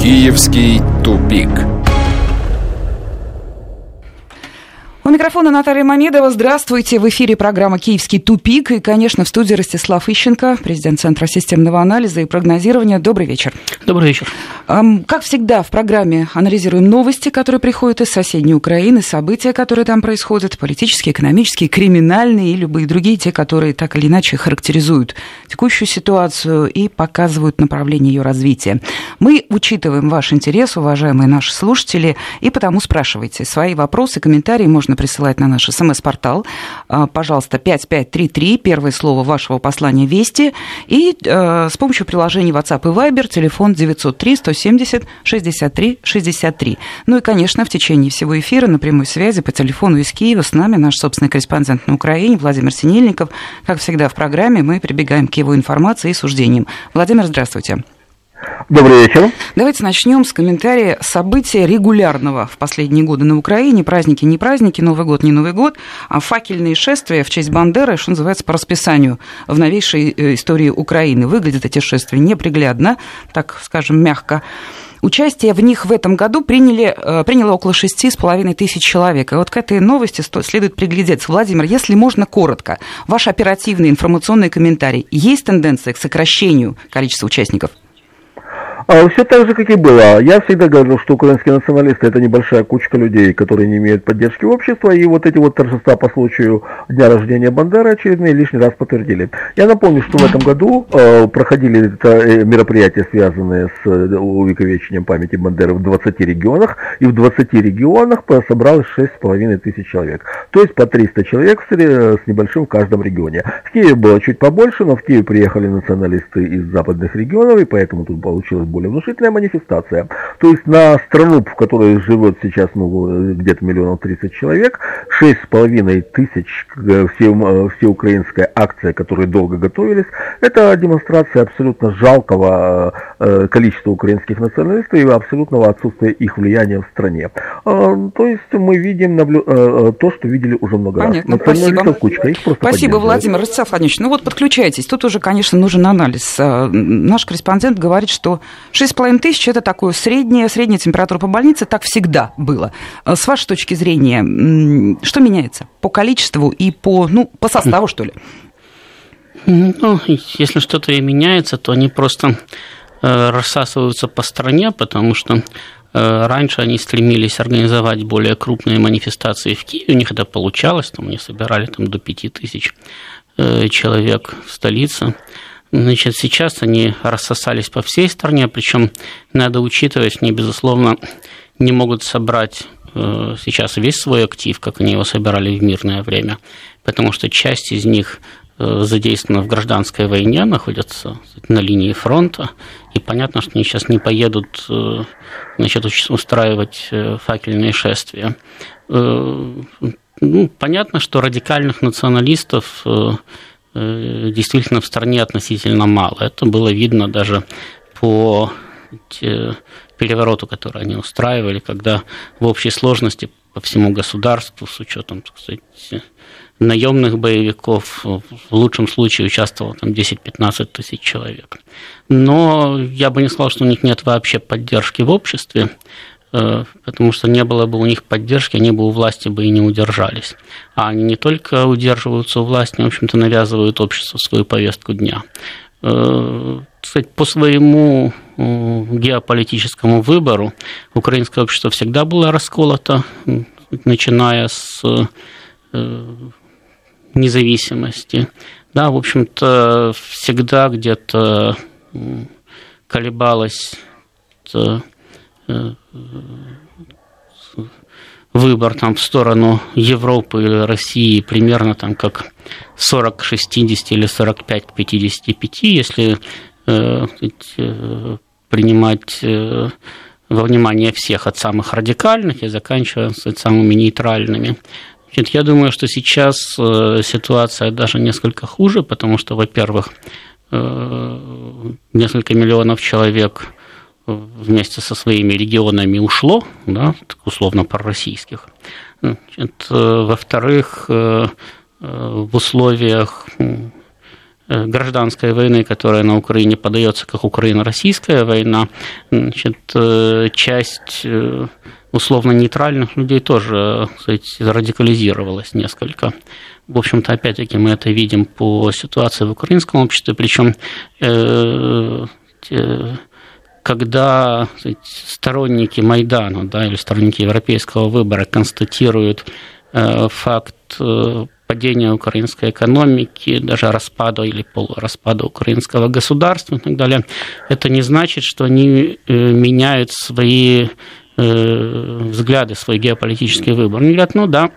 Киевский тупик. У микрофона Наталья Мамедова. Здравствуйте. В эфире программа «Киевский тупик». И, конечно, в студии Ростислав Ищенко, президент Центра системного анализа и прогнозирования. Добрый вечер. Добрый вечер. Как всегда, в программе анализируем новости, которые приходят из соседней Украины, события, которые там происходят, политические, экономические, криминальные и любые другие, те, которые так или иначе характеризуют текущую ситуацию и показывают направление ее развития. Мы учитываем ваш интерес, уважаемые наши слушатели, и потому спрашивайте. Свои вопросы, комментарии можно присылать на наш смс-портал. А, пожалуйста, 5533, первое слово вашего послания «Вести». И э, с помощью приложений WhatsApp и Viber, телефон 903 170 63 63. Ну и, конечно, в течение всего эфира на прямой связи по телефону из Киева с нами наш собственный корреспондент на Украине Владимир Синельников. Как всегда в программе мы прибегаем к его информации и суждениям. Владимир, здравствуйте. Добрый вечер. Давайте начнем с комментария события регулярного в последние годы на Украине. Праздники не праздники, Новый год не Новый год, а факельные шествия в честь Бандеры, что называется, по расписанию в новейшей э, истории Украины. Выглядят эти шествия неприглядно, так скажем, мягко. Участие в них в этом году приняли, э, приняло около шести с половиной тысяч человек. И вот к этой новости следует приглядеться. Владимир, если можно коротко, ваш оперативный информационный комментарий. Есть тенденция к сокращению количества участников? А все так же, как и было. Я всегда говорил, что украинские националисты это небольшая кучка людей, которые не имеют поддержки общества, и вот эти вот торжества по случаю дня рождения Бандеры очередные лишний раз подтвердили. Я напомню, что в этом году э, проходили это, э, мероприятия, связанные с э, увековечением памяти Бандеры в 20 регионах, и в 20 регионах собралось 6,5 тысяч человек. То есть по 300 человек с, небольшим в каждом регионе. В Киеве было чуть побольше, но в Киев приехали националисты из западных регионов, и поэтому тут получилось больше более внушительная манифестация. То есть на страну, в которой живет сейчас ну, где-то миллионов 30 человек, 6,5 тысяч э, все, э, всеукраинская акция, которые долго готовились, это демонстрация абсолютно жалкого э, количества украинских националистов и абсолютного отсутствия их влияния в стране. А, то есть мы видим то, что видели уже много Понятно, раз. Спасибо. Кучка, их спасибо, Владимир Ростислав. Ну вот подключайтесь. Тут уже, конечно, нужен анализ. Наш корреспондент говорит, что 6,5 тысяч – это такое средняя, средняя температура по больнице, так всегда было. Э, с вашей точки зрения, что меняется по количеству и по, ну, по составу, что ли? Ну, если что-то и меняется, то они просто э, рассасываются по стране, потому что э, раньше они стремились организовать более крупные манифестации в Киеве, у них это получалось, там они собирали там, до 5 тысяч человек в столице. Значит, сейчас они рассосались по всей стране, причем надо учитывать, они, безусловно, не могут собрать э, сейчас весь свой актив, как они его собирали в мирное время, потому что часть из них э, задействована в гражданской войне, находятся на линии фронта, и понятно, что они сейчас не поедут э, значит, устраивать факельные шествия. Ну, понятно, что радикальных националистов действительно в стране относительно мало. Это было видно даже по перевороту, который они устраивали, когда в общей сложности по всему государству, с учетом, так сказать, наемных боевиков, в лучшем случае участвовало там 10-15 тысяч человек. Но я бы не сказал, что у них нет вообще поддержки в обществе. Э, потому что не было бы у них поддержки, они бы у власти бы и не удержались. А они не только удерживаются у власти, они, в общем-то, навязывают обществу свою повестку дня. Э, кстати, по своему э, геополитическому выбору украинское общество всегда было расколото, начиная с независимости. Да, в общем-то, всегда где-то колебалось выбор там в сторону Европы или России примерно там как 40 к 60 или 45 к 55, если э, э, принимать э, во внимание всех от самых радикальных и заканчивая самыми нейтральными. Значит, я думаю, что сейчас э, ситуация даже несколько хуже, потому что, во-первых, э, несколько миллионов человек вместе со своими регионами ушло, да, условно пророссийских. Во-вторых, э, э, в условиях гражданской войны, которая на Украине подается как Украино-российская война, значит, часть условно нейтральных людей тоже сказать, радикализировалась несколько. В общем-то, опять-таки, мы это видим по ситуации в украинском обществе, причем э, когда сказать, сторонники Майдана да, или сторонники европейского выбора констатируют э, факт э, падения украинской экономики, даже распада или полураспада украинского государства и так далее, это не значит, что они меняют свои взгляды, свой геополитический выбор. Они говорят, ну да,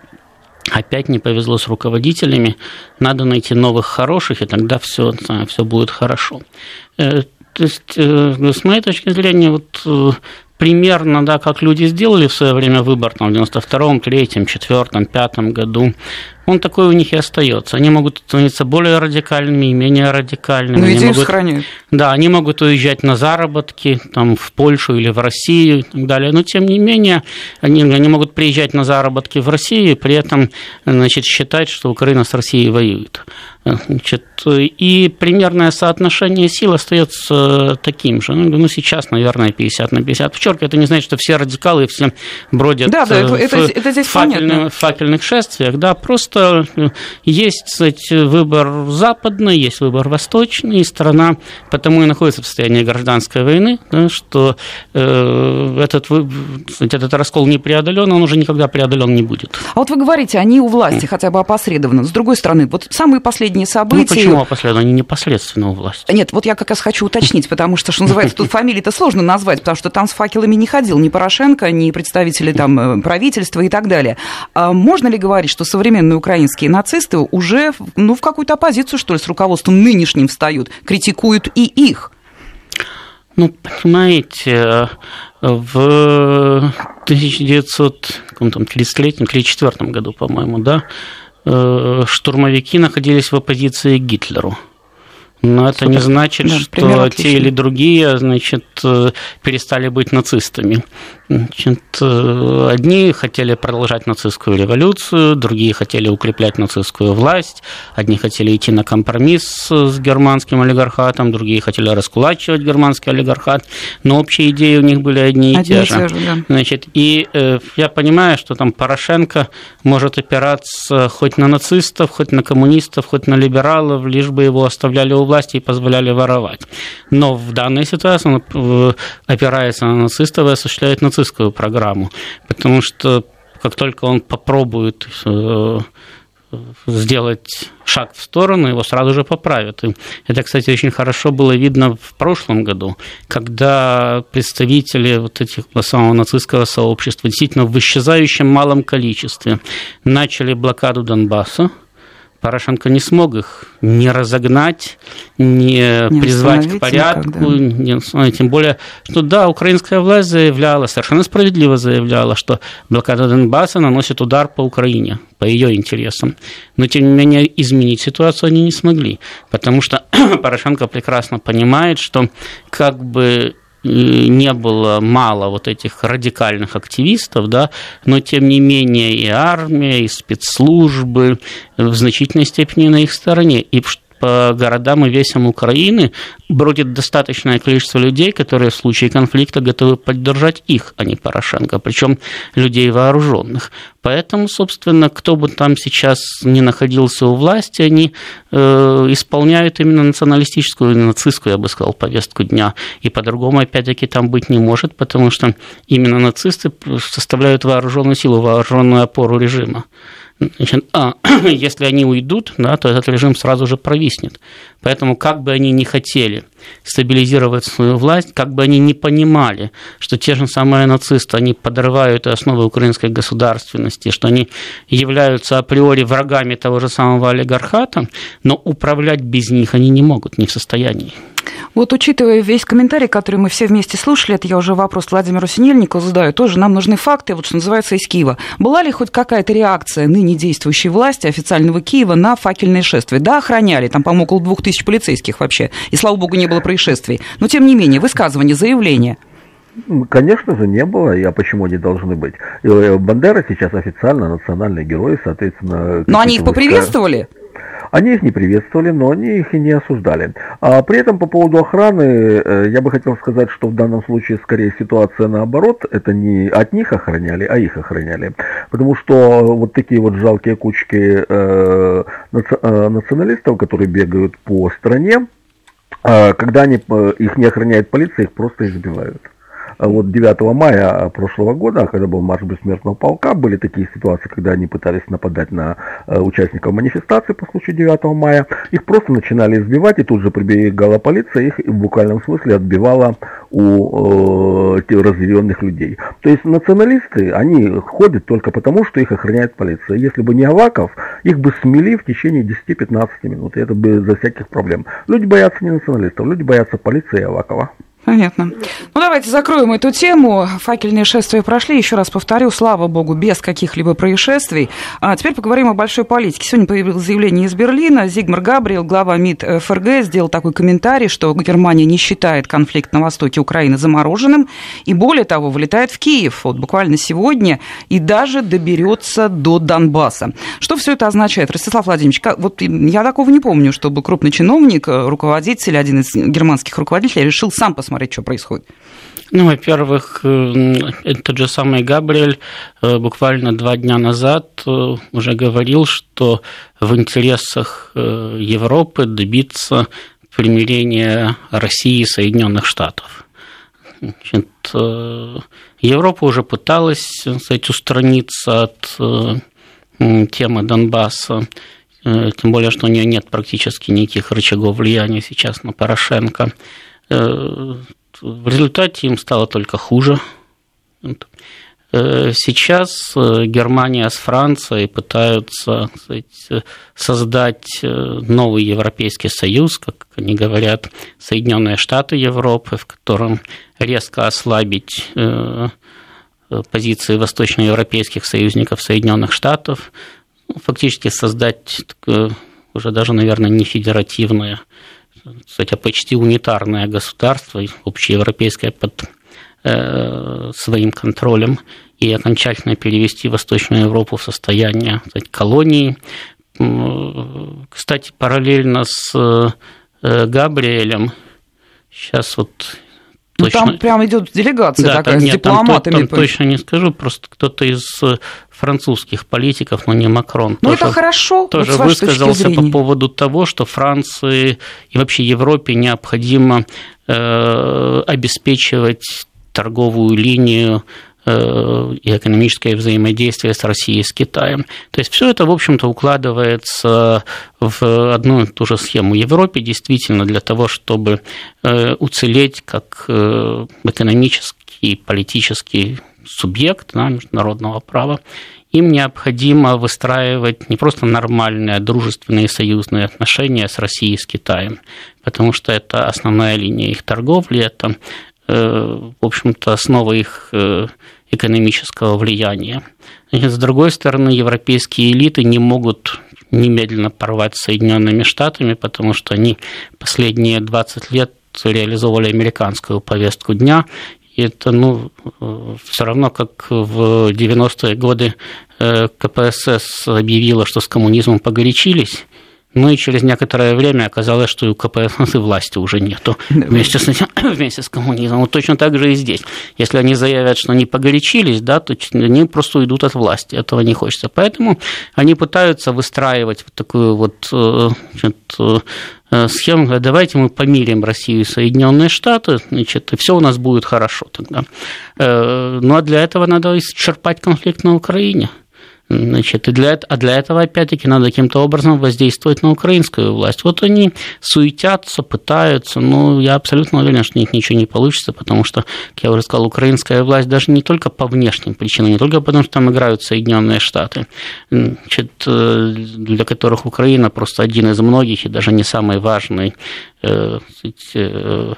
опять не повезло с руководителями, надо найти новых хороших, и тогда все, все будет хорошо. То есть, э, с моей точки зрения, вот э, примерно, да, как люди сделали в свое время выбор там, в 92-м, 3-м, 4-м, 5 году, он такой у них и остается. Они могут становиться более радикальными и менее радикальными. Но идею могут, сохраняют. Да, они могут уезжать на заработки там, в Польшу или в Россию и так далее. Но, тем не менее, они, они могут приезжать на заработки в Россию и при этом значит, считать, что Украина с Россией воюет. Значит, и примерное соотношение сил остается таким же. Ну, ну, сейчас, наверное, 50 на 50. Подчеркиваю, это не значит, что все радикалы, все бродят да, да, это, в, это, это здесь факельных, факельных шествиях. Да, просто просто э, есть, кстати, выбор западный, есть выбор восточный, и страна потому и находится в состоянии гражданской войны, да, что э, этот, кстати, этот раскол не преодолен, он уже никогда преодолен не будет. А вот вы говорите, они у власти, хотя бы опосредованно. С другой стороны, вот самые последние события... Ну, почему опосредованно? Они непосредственно у власти. Нет, вот я как раз хочу уточнить, потому что, что называется, тут фамилии-то сложно назвать, потому что там с факелами не ходил ни Порошенко, ни представители там э, правительства и так далее. А можно ли говорить, что современную украинские нацисты уже ну, в какую-то оппозицию, что ли, с руководством нынешним встают, критикуют и их. Ну, понимаете, в 1933-34 году, по-моему, да, э, штурмовики находились в оппозиции к Гитлеру. Но это Супер. не значит, да, что те или другие, значит, э, перестали быть нацистами. Значит, э, одни хотели продолжать нацистскую революцию, другие хотели укреплять нацистскую власть, одни хотели идти на компромисс с германским олигархатом, другие хотели раскулачивать германский олигархат, но общие идеи у них были одни и одни те же. Же да. Значит, и э, я понимаю, что там Порошенко может опираться хоть на нацистов, хоть на коммунистов, хоть на либералов, лишь бы его оставляли у власти и позволяли воровать. Но в данной ситуации он э, опирается на нацистов и осуществляет нацистов нацистскую программу, потому что как только он попробует э, сделать шаг в сторону, его сразу же поправят. И это, кстати, очень хорошо было видно в прошлом году, когда представители вот этих самого нацистского сообщества действительно в исчезающем малом количестве начали блокаду Донбасса, Порошенко не смог их не разогнать, не, не призвать к порядку, не, тем более, что да, украинская власть заявляла, совершенно справедливо заявляла, что блокада Донбасса наносит удар по Украине, по ее интересам. Но, тем не менее, изменить ситуацию они не смогли, потому что Порошенко прекрасно понимает, что как бы не было мало вот этих радикальных активистов, да, но тем не менее и армия, и спецслужбы в значительной степени на их стороне. И по городам и весям Украины бродит достаточное количество людей, которые в случае конфликта готовы поддержать их, а не Порошенко, причем людей вооруженных. Поэтому, собственно, кто бы там сейчас не находился у власти, они э, исполняют именно националистическую, нацистскую, я бы сказал, повестку дня. И по-другому, опять-таки, там быть не может, потому что именно нацисты составляют вооруженную силу, вооруженную опору режима. Значит, а, если они уйдут, да, то этот режим сразу же провиснет. Поэтому, как бы они ни хотели стабилизировать свою власть, как бы они не понимали, что те же самые нацисты, они подрывают основы украинской государственности, что они являются априори врагами того же самого олигархата, но управлять без них они не могут, не в состоянии. Вот учитывая весь комментарий, который мы все вместе слушали, это я уже вопрос Владимиру Синельникову задаю, тоже нам нужны факты, вот что называется, из Киева. Была ли хоть какая-то реакция ныне действующей власти официального Киева на факельные шествия? Да, охраняли, там, по-моему, около двух тысяч полицейских вообще, и, слава богу, не было происшествий. Но, тем не менее, высказывание, заявление – Конечно же, не было, а почему они должны быть? Э, Бандера сейчас официально национальный герой, соответственно... Но они их поприветствовали? Они их не приветствовали, но они их и не осуждали. А при этом по поводу охраны, э, я бы хотел сказать, что в данном случае скорее ситуация наоборот, это не от них охраняли, а их охраняли. Потому что вот такие вот жалкие кучки э, э националистов, которые бегают по стране, э, когда они, э, их не охраняет полиция, их просто избивают. А вот 9 мая прошлого года, когда был марш бессмертного полка, были такие ситуации, когда они пытались нападать на э, участников манифестации по случаю 9 мая. Их просто начинали избивать, и тут же прибегала полиция, их в буквальном смысле отбивала у э, разъяренных людей. То есть националисты, они ходят только потому, что их охраняет полиция. Если бы не Аваков, их бы смели в течение 10-15 минут, и это бы за всяких проблем. Люди боятся не националистов, люди боятся полиции и Авакова. Понятно. Ну, давайте закроем эту тему. Факельные шествия прошли. Еще раз повторю, слава богу, без каких-либо происшествий. А теперь поговорим о большой политике. Сегодня появилось заявление из Берлина. Зигмар Габриэл, глава МИД ФРГ, сделал такой комментарий, что Германия не считает конфликт на востоке Украины замороженным. И более того, вылетает в Киев вот буквально сегодня и даже доберется до Донбасса. Что все это означает? Ростислав Владимирович, как, вот я такого не помню, чтобы крупный чиновник, руководитель, один из германских руководителей решил сам посмотреть посмотреть, что происходит? Ну, во-первых, э, этот же самый Габриэль э, буквально два дня назад э, уже говорил, что в интересах Европы добиться примирения России и Соединенных Штатов. Значит, Европа уже пыталась сказать, устраниться от темы Донбасса, тем более, что у нее нет практически никаких рычагов влияния сейчас на Порошенко. Э, в результате им стало только хуже. Э, сейчас э, Германия с Францией пытаются сказать, создать новый Европейский Союз, как они говорят, Соединенные Штаты Европы, в котором резко ослабить позиции восточноевропейских союзников Соединенных Штатов, ну, фактически создать уже даже, наверное, не федеративное кстати, почти унитарное государство, общеевропейское под э, своим контролем, и окончательно перевести Восточную Европу в состояние кстати, колонии. Кстати, параллельно с э, Габриэлем сейчас вот ну, точно... там прям идет делегация да, такая там, с нет, дипломатами. Там, там точно не скажу, просто кто-то из французских политиков, но не Макрон. Ну, это хорошо. Тоже вот высказался по поводу того, что Франции и вообще Европе необходимо э, обеспечивать торговую линию Э, и экономическое взаимодействие с Россией с Китаем. То есть все это, в общем-то, укладывается в одну и ту же схему. Европе действительно для того, чтобы э, уцелеть как э, экономический политический субъект да, международного права, им необходимо выстраивать не просто нормальные дружественные союзные отношения с Россией и с Китаем, потому что это основная линия их торговли, это в общем-то, основа их экономического влияния. Значит, с другой стороны, европейские элиты не могут немедленно порвать с Соединенными Штатами, потому что они последние 20 лет реализовывали американскую повестку дня, и это ну, все равно, как в 90-е годы э, КПСС объявила, что с коммунизмом погорячились, ну и через некоторое время оказалось, что и у КПСС и власти уже нету вместе с, вместе с коммунизмом. Вот точно так же и здесь. Если они заявят, что они погорячились, да, то они просто уйдут от власти. Этого не хочется. Поэтому они пытаются выстраивать вот такую вот э, значит, э, схему, давайте мы помирим Россию и Соединенные Штаты, значит, и все у нас будет хорошо тогда. Э, ну а для этого надо исчерпать конфликт на Украине. Значит, и для, а для этого, опять-таки, надо каким-то образом воздействовать на украинскую власть. Вот они суетятся, пытаются, но я абсолютно уверен, что у них ничего не получится, потому что, как я уже сказал, украинская власть даже не только по внешним причинам, не только потому, что там играют Соединенные Штаты, значит, э, для которых Украина просто один из многих и даже не самый важный э, э,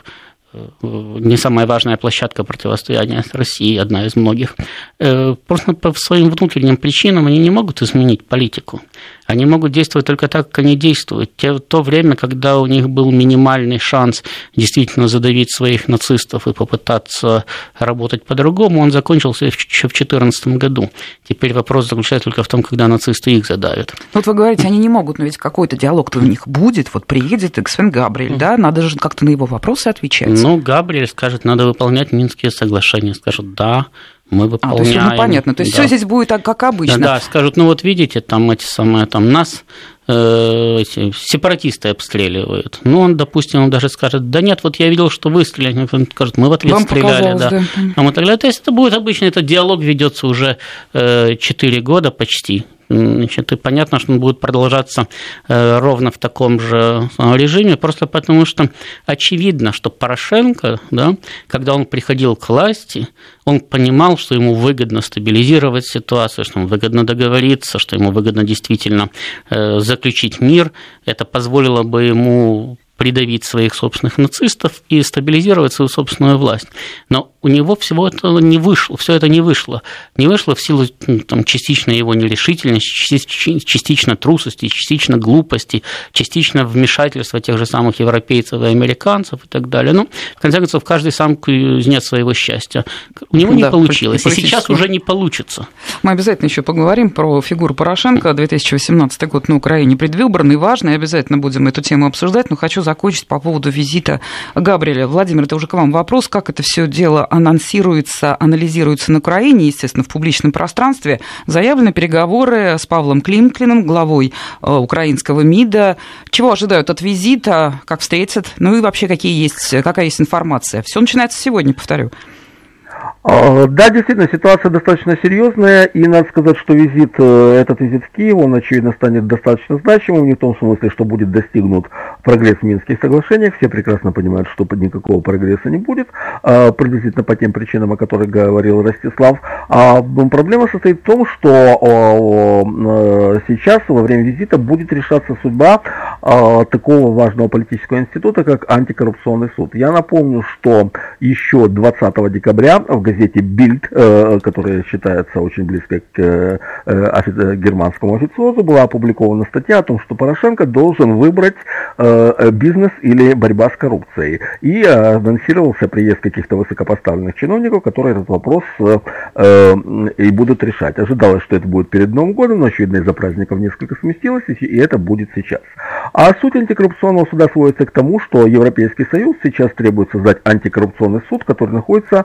не самая важная площадка противостояния с Россией, одна из многих. Э, просто по своим внутренним причинам они не могут изменить политику. Они могут действовать только так, как они действуют. Те, то время, когда у них был минимальный шанс действительно задавить своих нацистов и попытаться работать по-другому, он закончился еще в 2014 году. Теперь вопрос заключается только в том, когда нацисты их задавят. Вот вы говорите, они не могут, но ведь какой-то диалог-то у них будет. Вот приедет Эксвен Габриэль, да, надо же как-то на его вопросы отвечать. Ну, Габриэль скажет, надо выполнять Минские соглашения. Скажут, да, мы выполняем. А, то есть, ну, понятно. То есть да. все здесь будет так, как обычно. Да, да, скажут, ну вот видите, там эти самые, там нас э, эти, сепаратисты обстреливают. Ну, он, допустим, он даже скажет, да нет, вот я видел, что вы стреляли. Он скажет, мы в ответ Вам стреляли. Да. Да. А мы тогда, то есть это будет обычно, этот диалог ведется уже э, 4 года почти. Значит, и понятно, что он будет продолжаться э, ровно в таком же э, режиме, просто потому что очевидно, что Порошенко, да, когда он приходил к власти, он понимал, что ему выгодно стабилизировать ситуацию, что ему выгодно договориться, что ему выгодно действительно э, заключить мир. Это позволило бы ему придавить своих собственных нацистов и стабилизировать свою собственную власть. Но у него всего этого не вышло, все это не вышло. Не вышло в силу ну, там, частично его нерешительности, частично трусости, частично глупости, частично вмешательства тех же самых европейцев и американцев и так далее. Ну, в конце концов, каждый сам кузнец своего счастья. У него не да, получилось, и сейчас уже не получится. Мы обязательно еще поговорим про фигуру Порошенко. 2018 год на Украине предвыборный, важный, обязательно будем эту тему обсуждать, но хочу закончить по поводу визита Габриэля. Владимир, это уже к вам вопрос, как это все дело анонсируется, анализируется на Украине, естественно, в публичном пространстве. Заявлены переговоры с Павлом Климклиным, главой э, украинского МИДа. Чего ожидают от визита, как встретят, ну и вообще какие есть, какая есть информация. Все начинается сегодня, повторю. А, да, действительно, ситуация достаточно серьезная, и надо сказать, что визит, э, этот визит в Киев, он, очевидно, станет достаточно значимым, не в том смысле, что будет достигнут прогресс в Минских соглашениях, все прекрасно понимают, что никакого прогресса не будет, а, приблизительно по тем причинам, о которых говорил Ростислав. А проблема состоит в том, что э, сейчас, во время визита, будет решаться судьба а, такого важного политического института, как антикоррупционный суд. Я напомню, что еще 20 декабря в газете Bild, э, которая считается очень близкой к э, э, германскому официозу, была опубликована статья о том, что Порошенко должен выбрать бизнес или борьба с коррупцией. И анонсировался приезд каких-то высокопоставленных чиновников, которые этот вопрос и будут решать. Ожидалось, что это будет перед Новым годом, но, очевидно, из-за праздников несколько сместилось, и это будет сейчас. А суть антикоррупционного суда сводится к тому, что Европейский Союз сейчас требует создать антикоррупционный суд, который находится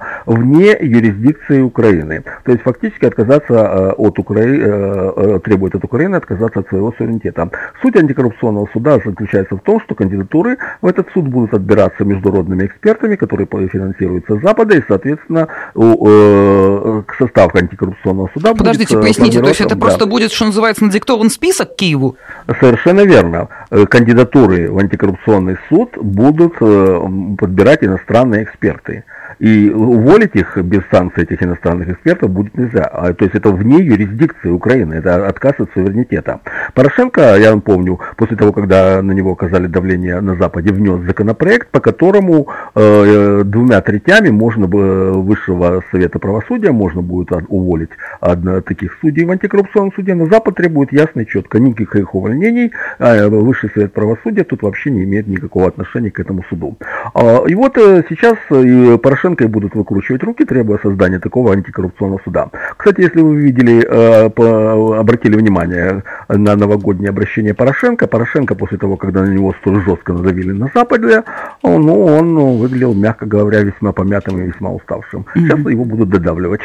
вне юрисдикции Украины. То есть фактически отказаться э, от Украины, э, э, требует от Украины отказаться от своего суверенитета. Суть антикоррупционного суда заключается в том, что кандидатуры в этот суд будут отбираться международными экспертами, которые финансируются с Запада, и, соответственно, к составу антикоррупционного суда Подождите, будет поясните, то есть это да. просто будет, что называется, надиктован список Киеву? Совершенно верно. Кандидатуры в антикоррупционный суд будут подбирать иностранные эксперты. И уволить их без санкций этих иностранных экспертов будет нельзя. А, то есть это вне юрисдикции Украины, это отказ от суверенитета. Порошенко, я вам помню, после того, когда на него оказали давление на Западе, внес законопроект, по которому э, двумя третями можно бы Высшего Совета Правосудия можно будет уволить одно, таких судей в антикоррупционном суде, но Запад требует ясно и четко никаких увольнений, а Высший Совет Правосудия тут вообще не имеет никакого отношения к этому суду. А, и вот э, сейчас э, Порошенко Порошенко и будут выкручивать руки, требуя создания такого антикоррупционного суда.Кстати, если вы видели, э, обратили внимание на новогоднее обращение Порошенко, Порошенко после того, когда на него столь жестко надавили на Западе, ну, он ну, выглядел, мягко говоря, весьма помятым и весьма уставшим. Сейчас mm-hmm. его будут додавливать.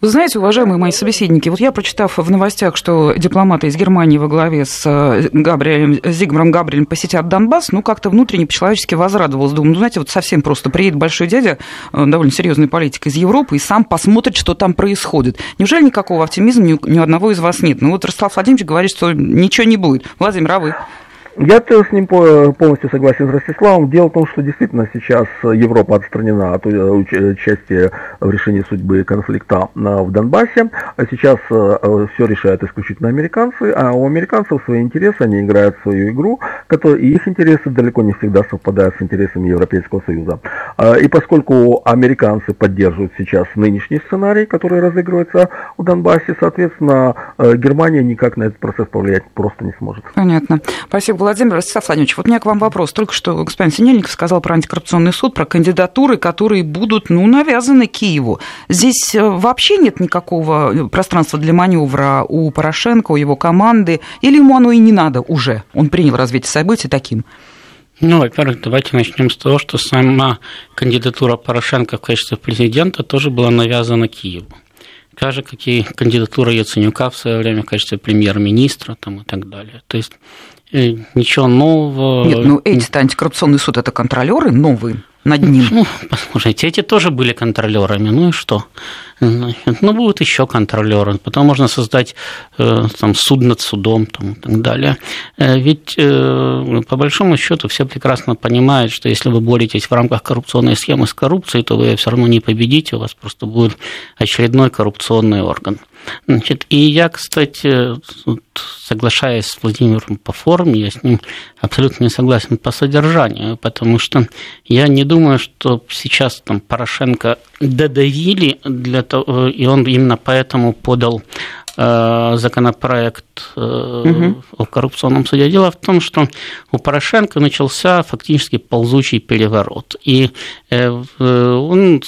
Вы знаете, уважаемые мои собеседники, вот я, прочитав в новостях, что дипломаты из Германии во главе с э, Габриэлем, Зигмаром Габриэлем посетят Донбасс, ну, как-то внутренне по-человечески возрадовалась. Думаю, ну, знаете, вот совсем просто приедет большой дядя, э, довольно серьезный политик из Европы, и сам посмотрит, что там происходит. Неужели никакого оптимизма ни, ни у одного из вас нет? Ну, вот Ростислав Владимирович говорит, что ничего не будет. Владимир, а вы? Я с ним полностью согласен с Ростиславом. Дело в том, что действительно сейчас Европа отстранена от участия в решении судьбы конфликта в Донбассе. А сейчас все решают исключительно американцы, а у американцев свои интересы, они играют свою игру, и их интересы далеко не всегда совпадают с интересами Европейского Союза. И поскольку американцы поддерживают сейчас нынешний сценарий, который разыгрывается в Донбассе, соответственно, Германия никак на этот процесс повлиять просто не сможет. Понятно. Спасибо, Владимир. Ростислав Владимирович, вот у меня к вам вопрос. Только что господин Синельников сказал про антикоррупционный суд, про кандидатуры, которые будут, ну, навязаны Киеву. Здесь э, вообще нет никакого пространства для маневра у Порошенко, у его команды, или ему оно и не надо уже? Он принял развитие событий таким? Ну, во-первых, давайте начнем с того, что сама кандидатура Порошенко в качестве президента тоже была навязана Киеву. Так же, как и кандидатура Яценюка в свое время в качестве премьер-министра там, и так далее. То есть э, ничего нового. Нет, ну эти антикоррупционный суд это контролеры новые над ним. Ну, послушайте, эти тоже были контролерами, ну и что? Ну, будут еще контролеры. Потом можно создать э, там, суд над судом там, и так далее. Э, ведь, э, по большому счету, все прекрасно понимают, что если вы боретесь в рамках коррупционной схемы с коррупцией, то вы все равно не победите, у вас просто будет очередной коррупционный орган. Значит, и я, кстати, соглашаясь с Владимиром по форме, я с ним абсолютно не согласен по содержанию, потому что я не думаю, что сейчас там Порошенко додавили для того, и он именно поэтому подал Э, законопроект угу. о коррупционном суде. Дело в том, что у Порошенко начался фактически ползучий переворот. И э, он,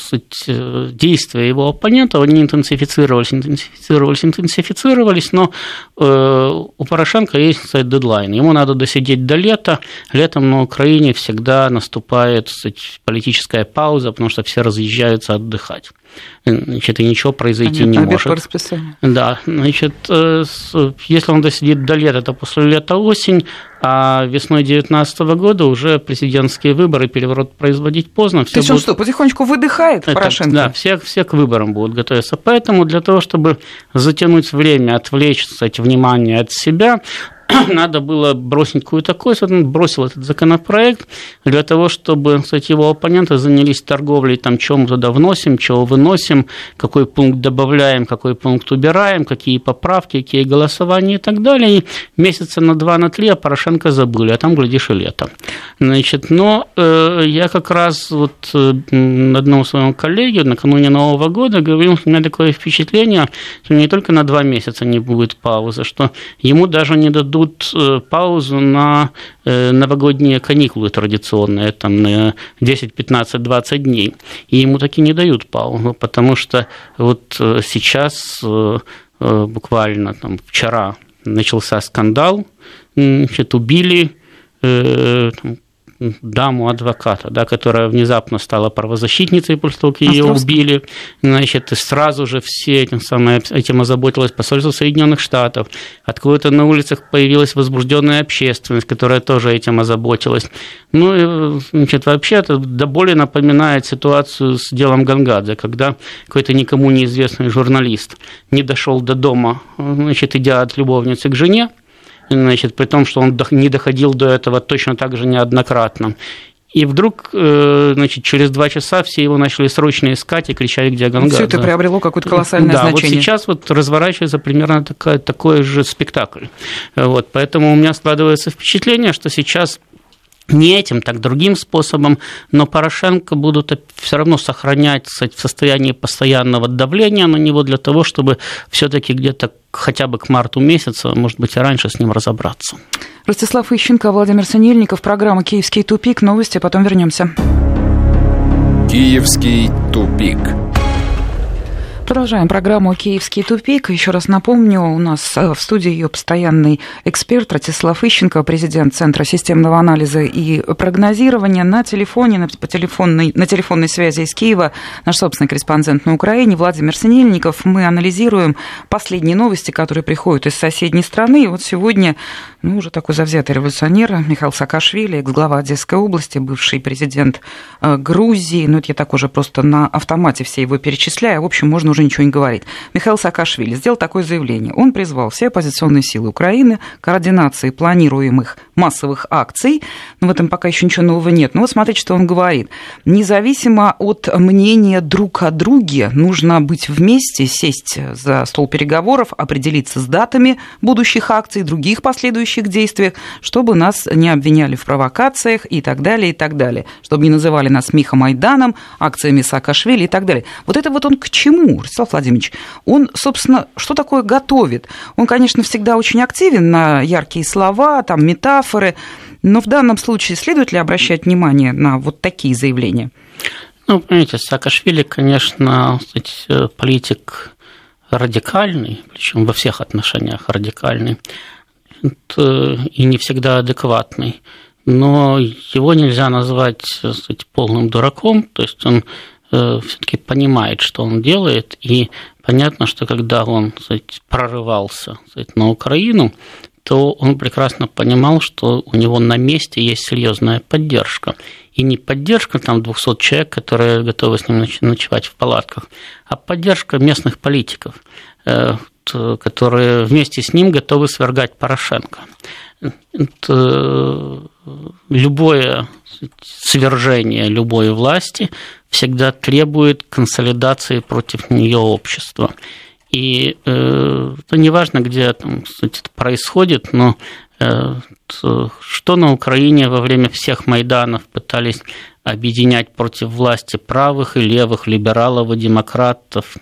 действия его оппонентов, они интенсифицировались, интенсифицировались, интенсифицировались, но у Порошенко есть кстати, дедлайн. Ему надо досидеть до лета. Летом на Украине всегда наступает кстати, политическая пауза, потому что все разъезжаются отдыхать значит, и ничего произойти Понятно, не может. По расписанию. Да, значит, э, если он досидит до лета, то после лета осень, а весной 2019 года уже президентские выборы, переворот производить поздно. Все То есть будут... он что, потихонечку выдыхает Это, Порошенко? Да, все, все к выборам будут готовиться. Поэтому для того, чтобы затянуть время, отвлечь, кстати, внимание от себя, надо было бросить какую-то кость, он бросил этот законопроект для того, чтобы, кстати, его оппоненты занялись торговлей, там, что мы туда вносим, чего выносим, какой пункт добавляем, какой пункт убираем, какие поправки, какие голосования и так далее. И месяца на два, на три, а Порошенко забыли, а там, глядишь, и лето. Значит, но э, я как раз вот э, одному своему коллеге накануне Нового года говорил, что у меня такое впечатление, что не только на два месяца не будет паузы, что ему даже не дадут берут э, паузу на э, новогодние каникулы традиционные, там на 10, 15, 20 дней. И ему таки не дают паузу, потому что вот э, сейчас буквально там вчера начался скандал, значит, убили даму адвоката, да, которая внезапно стала правозащитницей после того, как ее убили. Значит, сразу же все этим, самое, этим озаботилось посольство Соединенных Штатов. Откуда-то на улицах появилась возбужденная общественность, которая тоже этим озаботилась. Ну, и, значит, вообще это до боли напоминает ситуацию с делом Гангадзе, когда какой-то никому неизвестный журналист не дошел до дома, значит, идя от любовницы к жене, значит, при том, что он не доходил до этого точно так же неоднократно. И вдруг, э, значит, через два часа все его начали срочно искать и кричали, где Гангадзе. Все это приобрело какое-то колоссальное да, значение. вот сейчас вот разворачивается примерно такой, такой же спектакль. Вот, поэтому у меня складывается впечатление, что сейчас не этим, так другим способом, но Порошенко будут все равно сохранять в состоянии постоянного давления на него для того, чтобы все-таки где-то хотя бы к марту месяца, может быть, и раньше с ним разобраться. Ростислав Ищенко, Владимир Санельников, программа «Киевский тупик», новости, потом вернемся. «Киевский тупик». Продолжаем программу «Киевский тупик». Еще раз напомню, у нас э, в студии ее постоянный эксперт Ратислав Ищенко, президент Центра системного анализа и прогнозирования. На телефоне, на, по телефонной, на телефонной связи из Киева наш собственный корреспондент на Украине Владимир Синельников. Мы анализируем последние новости, которые приходят из соседней страны. И вот сегодня ну, уже такой завзятый революционер Михаил Саакашвили, экс-глава Одесской области, бывший президент э, Грузии. Ну, это я так уже просто на автомате все его перечисляю. В общем, можно уже уже ничего не говорит. Михаил Саакашвили сделал такое заявление. Он призвал все оппозиционные силы Украины к координации планируемых массовых акций. Но в этом пока еще ничего нового нет. Но вот смотрите, что он говорит. Независимо от мнения друг о друге, нужно быть вместе, сесть за стол переговоров, определиться с датами будущих акций, других последующих действиях, чтобы нас не обвиняли в провокациях и так далее, и так далее. Чтобы не называли нас Миха Майданом, акциями Саакашвили и так далее. Вот это вот он к чему, Ростислав Владимирович? Он, собственно, что такое готовит? Он, конечно, всегда очень активен на яркие слова, там, метафоры, но в данном случае следует ли обращать внимание на вот такие заявления? Ну, понимаете, Саакашвили, конечно, политик радикальный, причем во всех отношениях радикальный, и не всегда адекватный. Но его нельзя назвать кстати, полным дураком, то есть он э, все-таки понимает, что он делает, и понятно, что когда он кстати, прорывался кстати, на Украину, то он прекрасно понимал, что у него на месте есть серьезная поддержка. И не поддержка там 200 человек, которые готовы с ним ночевать в палатках, а поддержка местных политиков, э, которые вместе с ним готовы свергать Порошенко. Это любое свержение любой власти всегда требует консолидации против нее общества. И э, это не важно, где там, кстати, это происходит, но э, что на Украине во время всех Майданов пытались объединять против власти правых и левых, либералов и демократов,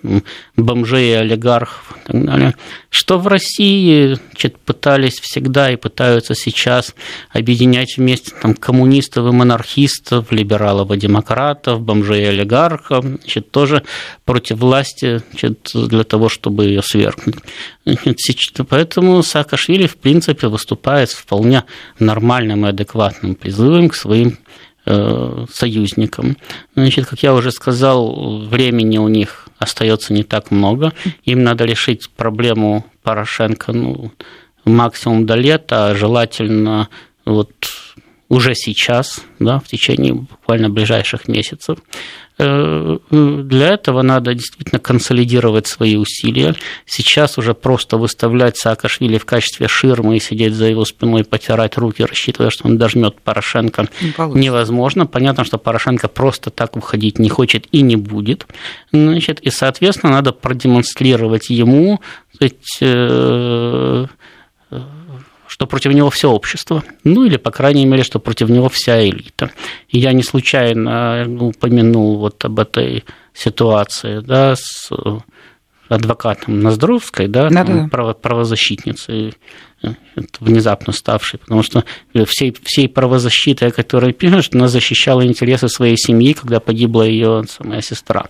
бомжей и олигархов и так далее. Что в России значит, пытались всегда и пытаются сейчас объединять вместе там, коммунистов и монархистов, либералов и демократов, бомжей и олигархов, значит, тоже против власти значит, для того, чтобы ее свергнуть. Значит, поэтому Саакашвили, в принципе, выступает с вполне нормальным и адекватным призывом к своим союзникам. Значит, как я уже сказал, времени у них остается не так много. Им надо решить проблему Порошенко ну, максимум до лета, а желательно вот уже сейчас, да, в течение буквально ближайших месяцев. Э, для этого надо действительно консолидировать свои усилия. Сейчас уже просто выставлять Саакашвили в качестве ширмы и сидеть за его спиной, потирать руки, рассчитывая, что он дожмет Порошенко, не невозможно. Понятно, что Порошенко просто так уходить не хочет и не будет. Значит, и, соответственно, надо продемонстрировать ему сказать, э, что против него все общество, ну или, по крайней мере, что против него вся элита. И я не случайно упомянул вот об этой ситуации да, с адвокатом Ноздровской, да, да, право, правозащитницей, внезапно ставшей, потому что всей, всей правозащитой, которая пишет, она защищала интересы своей семьи, когда погибла ее самая сестра.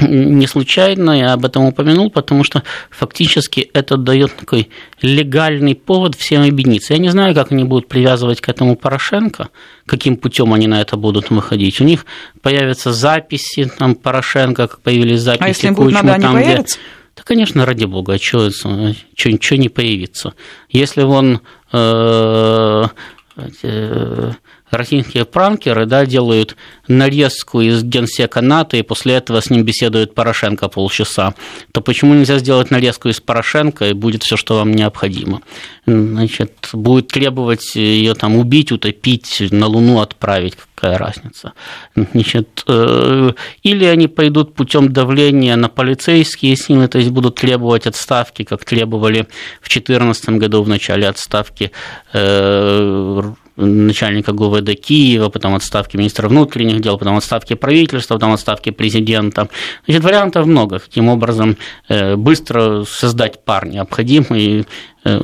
Не случайно я об этом упомянул, потому что фактически это дает такой легальный повод всем объединиться. Я не знаю, как они будут привязывать к этому Порошенко, каким путем они на это будут выходить. У них появятся записи, там Порошенко, как появились записи а если им будет надо, там, где... Да, конечно, ради бога, а что, что, не появится? Если он э, э, российские пранкеры да, делают нарезку из генсека НАТО, и после этого с ним беседует Порошенко полчаса, то почему нельзя сделать нарезку из Порошенко, и будет все, что вам необходимо? Значит, будет требовать ее там убить, утопить, на Луну отправить, какая разница? Значит, э, или они пойдут путем давления на полицейские силы, то есть будут требовать отставки, как требовали в 2014 году в начале отставки э, начальника ГУВД Киева, потом отставки министра внутренних дел, потом отставки правительства, потом отставки президента. Значит, вариантов много, каким образом э, быстро создать пар необходимый э,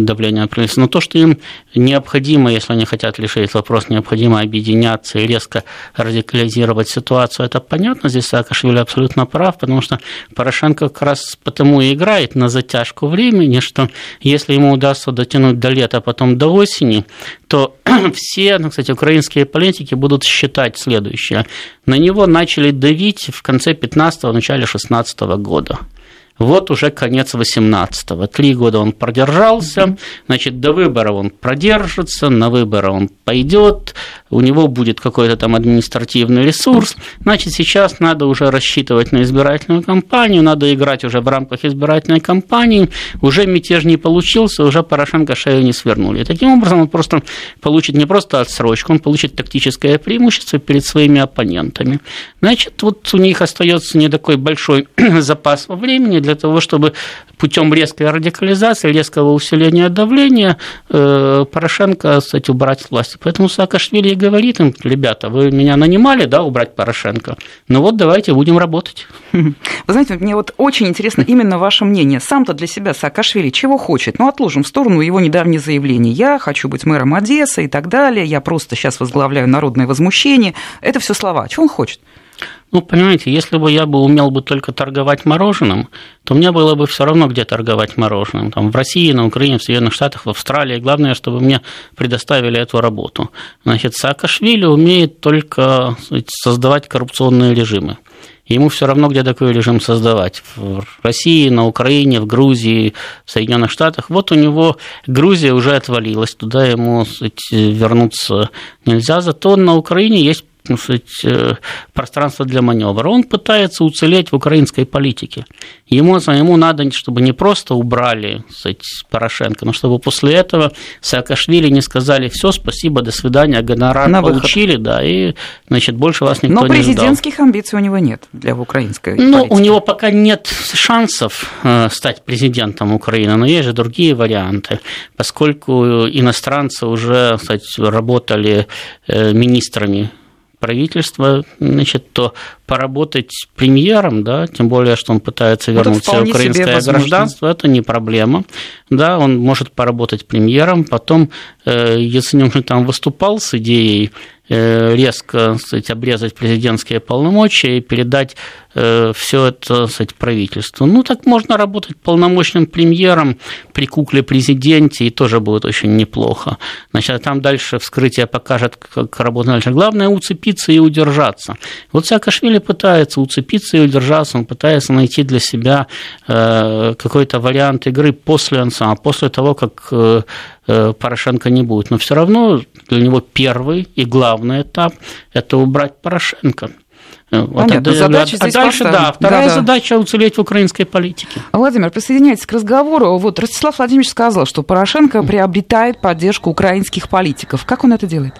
давление на правительство. Но то, что им необходимо, если они хотят решить вопрос, необходимо объединяться и резко радикализировать ситуацию, это понятно. Здесь Саакашвили абсолютно прав, потому что Порошенко как раз потому и играет на затяжку времени, что если ему удастся дотянуть до лета, а потом до осени, то все, ну, кстати, украинские политики будут считать следующее. На него начали давить в конце 15-го, начале 16 года Вот уже конец 18-го. Три года он продержался, значит, до выбора он продержится, на выборы он пойдет, у него будет какой-то там административный ресурс, значит, сейчас надо уже рассчитывать на избирательную кампанию, надо играть уже в рамках избирательной кампании, уже мятеж не получился, уже Порошенко шею не свернули. И таким образом он просто получит не просто отсрочку, он получит тактическое преимущество перед своими оппонентами. Значит, вот у них остается не такой большой запас времени для того, чтобы путем резкой радикализации, резкого усиления давления э, Порошенко, кстати, убрать с власти. Поэтому Саакашвили говорит им, ребята, вы меня нанимали, да, убрать Порошенко? Ну вот давайте будем работать. Вы знаете, мне вот очень интересно именно ваше мнение. Сам-то для себя Саакашвили чего хочет? Ну, отложим в сторону его недавнее заявление. Я хочу быть мэром Одессы и так далее. Я просто сейчас возглавляю народное возмущение. Это все слова. Чего он хочет? Ну, понимаете, если бы я бы умел бы только торговать мороженым, то мне было бы все равно, где торговать мороженым. Там, в России, на Украине, в Соединенных Штатах, в Австралии. Главное, чтобы мне предоставили эту работу. Значит, Саакашвили умеет только создавать коррупционные режимы. Ему все равно, где такой режим создавать. В России, на Украине, в Грузии, в Соединенных Штатах. Вот у него Грузия уже отвалилась, туда ему сказать, вернуться нельзя. Зато на Украине есть сказать, э, пространство для маневра. Он пытается уцелеть в украинской политике. Ему, ему надо, чтобы не просто убрали сказать, Порошенко, но чтобы после этого Саакашвили не сказали все, спасибо, до свидания, гонорар На получили, выход. да, и значит, больше вас никто но не ждал. Но президентских амбиций у него нет для украинской Ну, политики. у него пока нет шансов э, стать президентом Украины, но есть же другие варианты, поскольку иностранцы уже кстати, работали э, министрами правительства, значит, то поработать премьером, да, тем более, что он пытается вернуть себе украинское гражданство, это не проблема. Да, он может поработать премьером, потом, э, если он там выступал с идеей Э, резко сказать, обрезать президентские полномочия и передать все это сказать, правительству. Ну, так можно работать полномочным премьером при кукле президенте, и тоже будет очень неплохо. Значит, а там дальше вскрытие покажет, как работать дальше. Главное уцепиться и удержаться. Вот Саакашвили пытается уцепиться и удержаться, он пытается найти для себя э, какой-то вариант игры после Ансама, после того, как Порошенко не будет. Но все равно для него первый и главный этап – это убрать Порошенко. Понятно, вот, задача а, здесь а дальше, да, вторая да, да. задача – уцелеть в украинской политике. Владимир, присоединяйтесь к разговору. Вот Ростислав Владимирович сказал, что Порошенко приобретает поддержку украинских политиков. Как он это делает?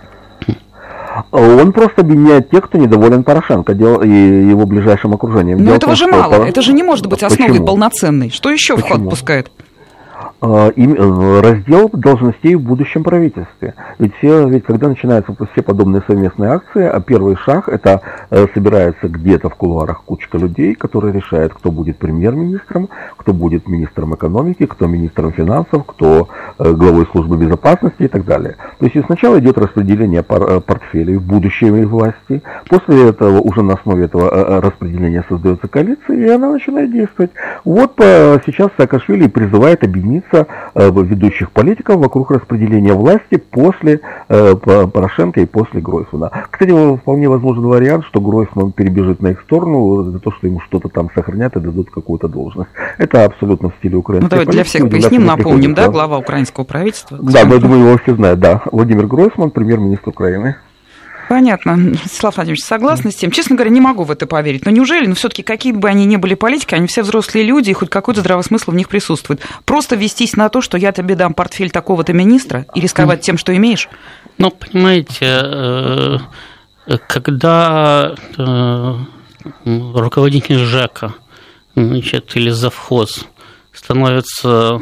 Он просто объединяет тех, кто недоволен Порошенко и его ближайшим окружением. Но этого же мало. Это же не может быть основой Почему? полноценной. Что еще Почему? в ход пускает? А, э, раздел должностей в будущем правительстве. Ведь, все, ведь когда начинаются все подобные совместные акции, а первый шаг это э, собирается где-то в кулуарах кучка людей, которые решают, кто будет премьер-министром, кто будет министром экономики, кто министром финансов, кто э, главой службы безопасности и так далее. То есть сначала идет распределение портфелей в будущей власти, после этого уже на основе этого распределения создается коалиция, и она начинает действовать. Вот сейчас Саакашвили призывает объединиться объединиться э, ведущих политиков вокруг распределения власти после э, Порошенко и после Гройсмана. Кстати, вполне возможен вариант, что Гройсман перебежит на их сторону за то, что ему что-то там сохранят и дадут какую-то должность. Это абсолютно в стиле украинской ну, давайте для всех поясним, напомним, да, глава украинского правительства. Да, я думаю, его все знают, да. Владимир Гройсман, премьер-министр Украины. Понятно. Слав Владимирович, согласна с тем. Честно говоря, не могу в это поверить. Но неужели, ну все-таки какие бы они ни были политики, они все взрослые люди, и хоть какой-то здравый в них присутствует. Просто вестись на то, что я тебе дам портфель такого-то министра и рисковать тем, что имеешь? Ну, понимаете, э, когда э, руководитель ЖЭКа значит, или завхоз становится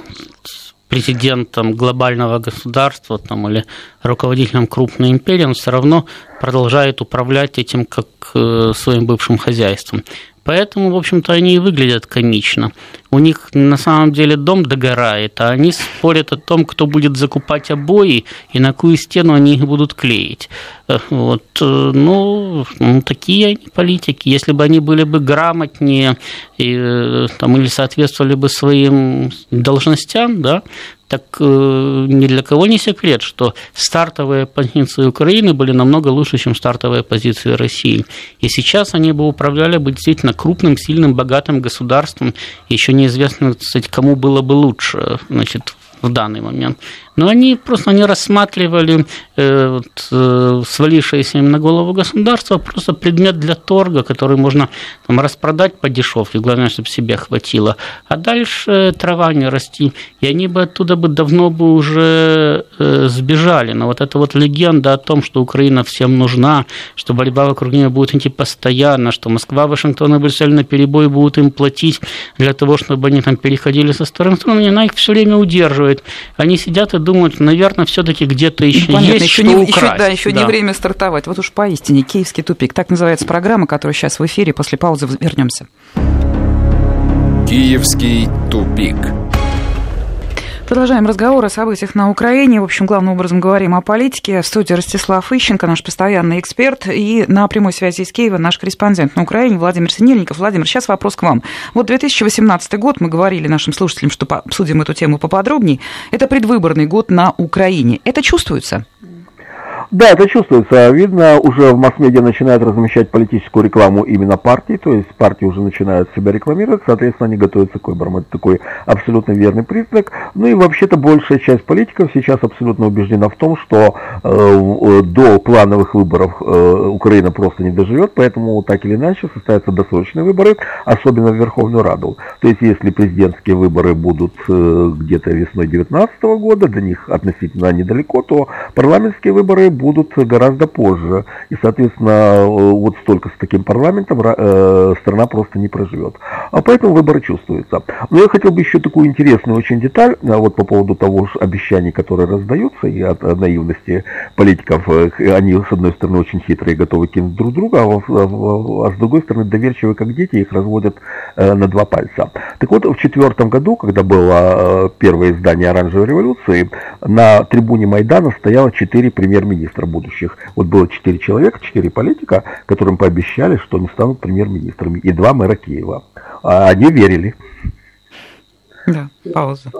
президентом глобального государства там, или руководителем крупной империи, он все равно продолжает управлять этим как э, своим бывшим хозяйством. Поэтому, в общем-то, они и выглядят комично. У них на самом деле дом догорает, а они спорят о том, кто будет закупать обои и на какую стену они их будут клеить. Э, вот, э, ну, ну, такие они политики. Если бы они были бы грамотнее и, там, или соответствовали бы своим должностям, да, так э, ни для кого не секрет, что стартовые позиции Украины были намного лучше, чем стартовые позиции России. И сейчас они бы управляли бы действительно крупным, сильным, богатым государством. Еще неизвестно, кстати, кому было бы лучше значит, в данный момент. Но они просто не рассматривали э, вот, э, свалившееся им на голову государство просто предмет для торга, который можно там, распродать по дешевке, главное, чтобы себе хватило. А дальше трава не расти. И они бы оттуда бы давно бы уже э, сбежали. Но вот эта вот легенда о том, что Украина всем нужна, что борьба вокруг нее будет идти постоянно, что Москва, Вашингтон и Брюссель на перебой будут им платить для того, чтобы они там переходили со стороны в сторону, она их все время удерживает. Они сидят и думают, наверное, все-таки где-то еще Понятно, есть еще что не, украсть. Еще, да, еще да. не время стартовать. Вот уж поистине киевский тупик. Так называется программа, которая сейчас в эфире. После паузы вернемся. Киевский тупик. Продолжаем разговор о событиях на Украине. В общем, главным образом говорим о политике. В студии Ростислав Ищенко, наш постоянный эксперт. И на прямой связи из Киева наш корреспондент на Украине Владимир Синельников. Владимир, сейчас вопрос к вам. Вот 2018 год, мы говорили нашим слушателям, что обсудим эту тему поподробнее. Это предвыборный год на Украине. Это чувствуется? Да, это чувствуется. Видно, уже в масс-медиа начинают размещать политическую рекламу именно партии, то есть партии уже начинают себя рекламировать, соответственно, они готовятся к выборам. Это такой абсолютно верный признак. Ну и вообще-то большая часть политиков сейчас абсолютно убеждена в том, что э, до плановых выборов э, Украина просто не доживет, поэтому так или иначе состоятся досрочные выборы, особенно в Верховную Раду. То есть если президентские выборы будут э, где-то весной 2019 года, до них относительно недалеко, то парламентские выборы будут гораздо позже. И, соответственно, э, вот столько с таким парламентом э, страна просто не проживет. А поэтому выборы чувствуются. Но я хотел бы еще такую интересную очень деталь, а вот по поводу того же обещаний, которые раздаются, и от наивности политиков, э, они, с одной стороны, очень хитрые, готовы кинуть друг друга, а, а с другой стороны, доверчивые, как дети, их разводят на два пальца. Так вот, в четвертом году, когда было первое издание «Оранжевой революции», на трибуне Майдана стояло четыре премьер-министра премьер-министра будущих. Вот было четыре человека, четыре политика, которым пообещали, что они станут премьер-министрами, и два мэра Киева. А они верили. Да, пауза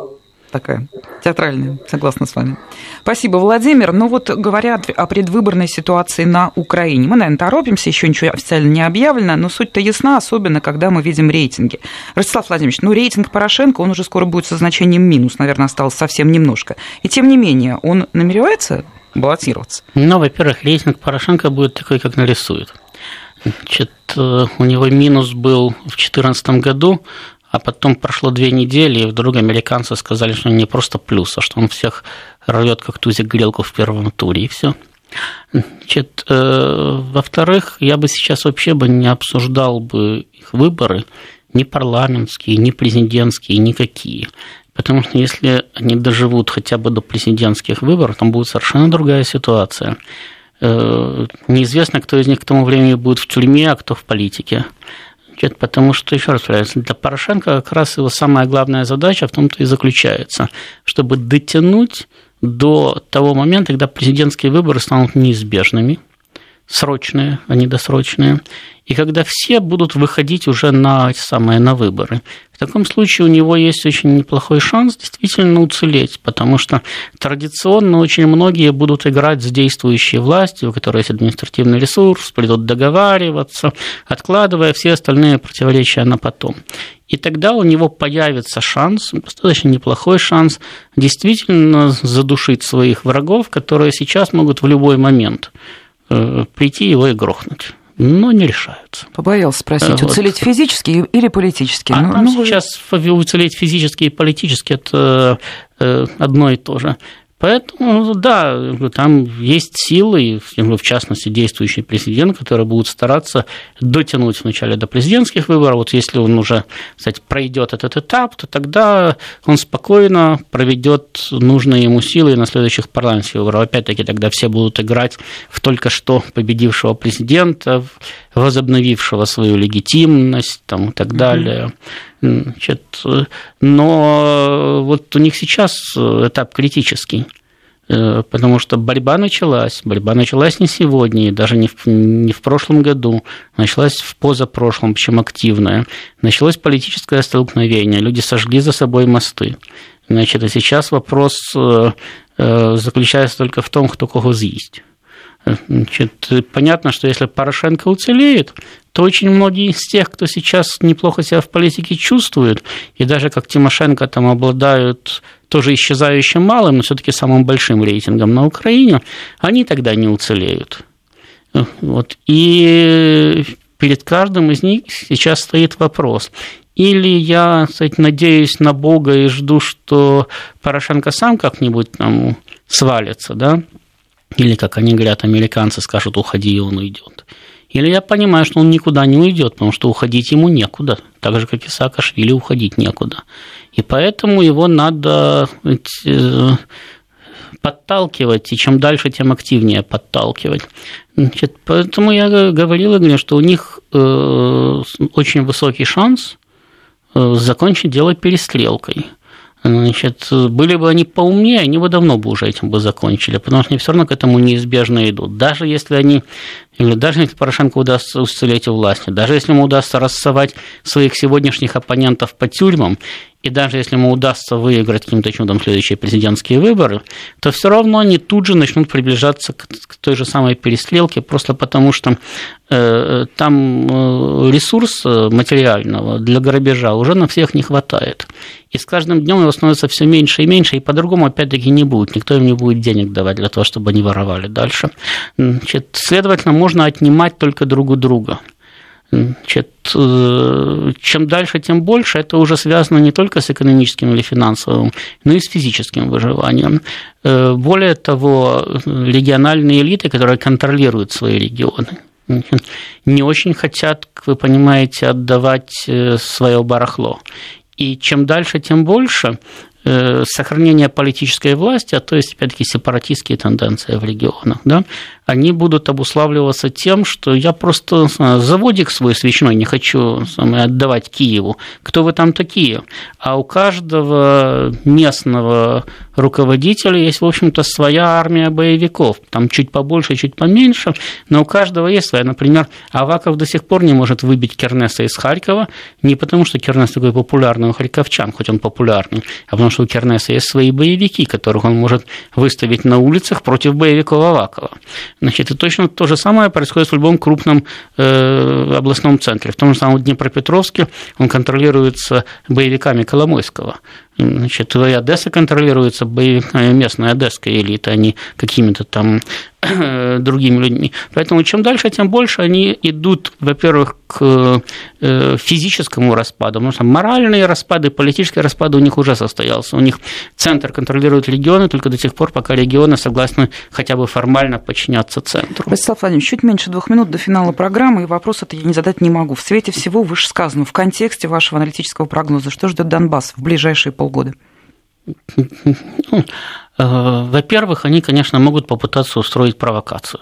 такая театральная, согласна с вами. Спасибо, Владимир. Ну вот говоря о предвыборной ситуации на Украине, мы, наверное, торопимся, еще ничего официально не объявлено, но суть-то ясна, особенно когда мы видим рейтинги. Ростислав Владимирович, ну рейтинг Порошенко, он уже скоро будет со значением минус, наверное, осталось совсем немножко. И тем не менее, он намеревается баллотироваться? Ну, во-первых, рейтинг Порошенко будет такой, как нарисует. Значит, э, у него минус был в 2014 году, а потом прошло две недели, и вдруг американцы сказали, что он не просто плюс, а что он всех рвет как тузик грелку в первом туре, и все. Значит, э, во-вторых, я бы сейчас вообще бы не обсуждал бы их выборы, ни парламентские, ни президентские, никакие. Потому что если они доживут хотя бы до президентских выборов, там будет совершенно другая ситуация. Э, неизвестно, кто из них к тому времени будет в тюрьме, а кто в политике. Потому что, еще раз повторяю, для Порошенко как раз его самая главная задача в том-то и заключается, чтобы дотянуть до того момента, когда президентские выборы станут неизбежными, срочные, а не досрочные, и когда все будут выходить уже на самые на выборы. В таком случае у него есть очень неплохой шанс действительно уцелеть, потому что традиционно очень многие будут играть с действующей властью, у которой есть административный ресурс, придут договариваться, откладывая все остальные противоречия на потом. И тогда у него появится шанс, достаточно неплохой шанс, действительно задушить своих врагов, которые сейчас могут в любой момент прийти его и грохнуть но не решаются. Побоялся спросить, вот. уцелеть физически или политически? А ну, там ну, сейчас уцелеть физически и политически – это э, одно и то же. Поэтому, да, там есть силы, в частности, действующий президент, которые будут стараться дотянуть вначале до президентских выборов. Вот если он уже, кстати, пройдет этот этап, то тогда он спокойно проведет нужные ему силы на следующих парламентских выборах. Опять-таки, тогда все будут играть в только что победившего президента, возобновившего свою легитимность там, и так далее. Значит, но вот у них сейчас этап критический э, потому что борьба началась. Борьба началась не сегодня, даже не в, не в прошлом году, началась в позапрошлом, причем активная. Началось политическое столкновение, люди сожгли за собой мосты. Значит, а сейчас вопрос э, э, заключается только в том, кто кого съесть. Значит, понятно, что если Порошенко уцелеет, то очень многие из тех, кто сейчас неплохо себя в политике чувствует, и даже как Тимошенко там обладают тоже исчезающим малым, но все-таки самым большим рейтингом на Украине, они тогда не уцелеют. Вот. И перед каждым из них сейчас стоит вопрос. Или я, кстати, надеюсь на Бога и жду, что Порошенко сам как-нибудь там свалится, да, или, как они говорят, американцы скажут, уходи, и он уйдет. Или я понимаю, что он никуда не уйдет, потому что уходить ему некуда, так же, как и Саакашвили, уходить некуда. И поэтому его надо э, подталкивать, и чем дальше, тем активнее подталкивать. Значит, поэтому я говорил, говорю, что у них э, очень высокий шанс э, закончить дело перестрелкой. Значит, были бы они поумнее, они бы давно бы уже этим бы закончили, потому что они все равно к этому неизбежно идут. Даже если они, или даже если Порошенко удастся уцелеть у власти, даже если ему удастся рассовать своих сегодняшних оппонентов по тюрьмам, и даже если ему удастся выиграть каким-то чудом следующие президентские выборы, то все равно они тут же начнут приближаться к той же самой перестрелке, просто потому что э, там э, ресурса материального для грабежа уже на всех не хватает. И с каждым днем его становится все меньше и меньше, и по-другому опять-таки не будет. Никто им не будет денег давать для того, чтобы они воровали дальше. Значит, следовательно, можно отнимать только друг у друга. Значит, э, чем дальше, тем больше. Это уже связано не только с экономическим или финансовым, но и с физическим выживанием. Э, более того, региональные элиты, которые контролируют свои регионы, не очень хотят, как вы понимаете, отдавать э, свое барахло. И чем дальше, тем больше сохранение политической власти, а то есть, опять-таки, сепаратистские тенденции в регионах, да, они будут обуславливаться тем, что я просто заводик свой свечной не хочу отдавать Киеву. Кто вы там такие? А у каждого местного руководителя есть, в общем-то, своя армия боевиков. Там чуть побольше, чуть поменьше, но у каждого есть своя. Например, Аваков до сих пор не может выбить Кернеса из Харькова, не потому что Кернес такой популярный у харьковчан, хоть он популярный, а потому что у Кернеса есть свои боевики, которых он может выставить на улицах против боевиков Авакова. Значит, и точно то же самое происходит в любом крупном э, областном центре. В том же самом Днепропетровске он контролируется боевиками Коломойского. Значит, и Одесса контролируется боевиками местной одесской элиты, а не какими-то там другими людьми. Поэтому чем дальше, тем больше они идут, во-первых, к э, физическому распаду, потому что моральные распады, политические распады у них уже состоялся. У них центр контролирует регионы только до тех пор, пока регионы согласны хотя бы формально подчиняться центру. Вячеслав Владимирович, чуть меньше двух минут до финала программы, и вопрос это я не задать не могу. В свете всего вышесказанного, в контексте вашего аналитического прогноза, что ждет Донбасс в ближайшие полгода? Э, во-первых, они, конечно, могут попытаться устроить провокацию.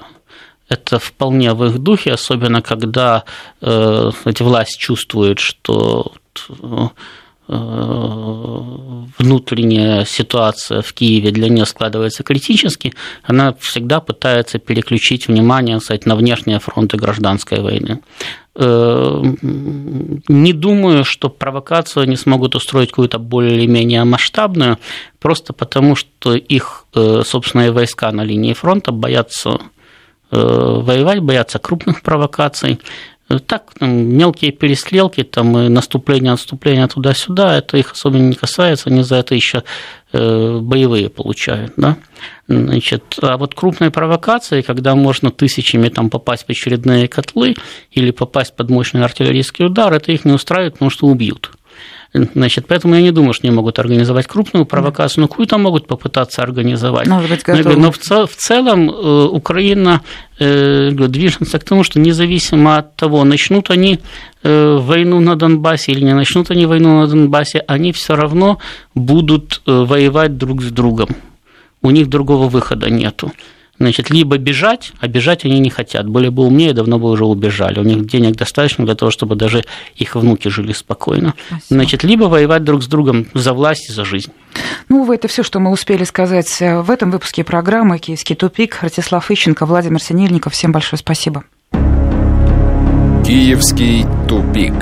Это вполне в их духе, особенно когда эти власть чувствует, что э, внутренняя ситуация в Киеве для нее складывается критически, она всегда пытается переключить внимание кстати, на внешние фронты гражданской войны. Э, не думаю, что провокацию они смогут устроить какую-то более-менее масштабную, просто потому что их э, собственные войска на линии фронта боятся э, воевать, боятся крупных провокаций. Так, там, мелкие перестрелки, там, и наступление, отступление туда-сюда, это их особенно не касается, они за это еще боевые получают. Да? Значит, а вот крупные провокации, когда можно тысячами там, попасть в очередные котлы или попасть под мощный артиллерийский удар, это их не устраивает, потому что убьют. Значит, поэтому я не думаю, что они могут организовать крупную провокацию, но какую-то могут попытаться организовать. Может быть, готовы. но в, в целом э, Украина э, движется к тому, что независимо от того, начнут они э, войну на Донбассе или не начнут они войну на Донбассе, они все равно будут воевать друг с другом у них другого выхода нету. Значит, либо бежать, а бежать они не хотят. Были бы умнее, давно бы уже убежали. У них денег достаточно для того, чтобы даже их внуки жили спокойно. Спасибо. Значит, либо воевать друг с другом за власть и за жизнь. Ну, это все, что мы успели сказать в этом выпуске программы «Киевский тупик». Ратислав Ищенко, Владимир Синельников. Всем большое спасибо. «Киевский тупик».